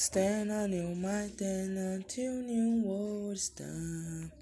Stand on your mind, and until new world is done.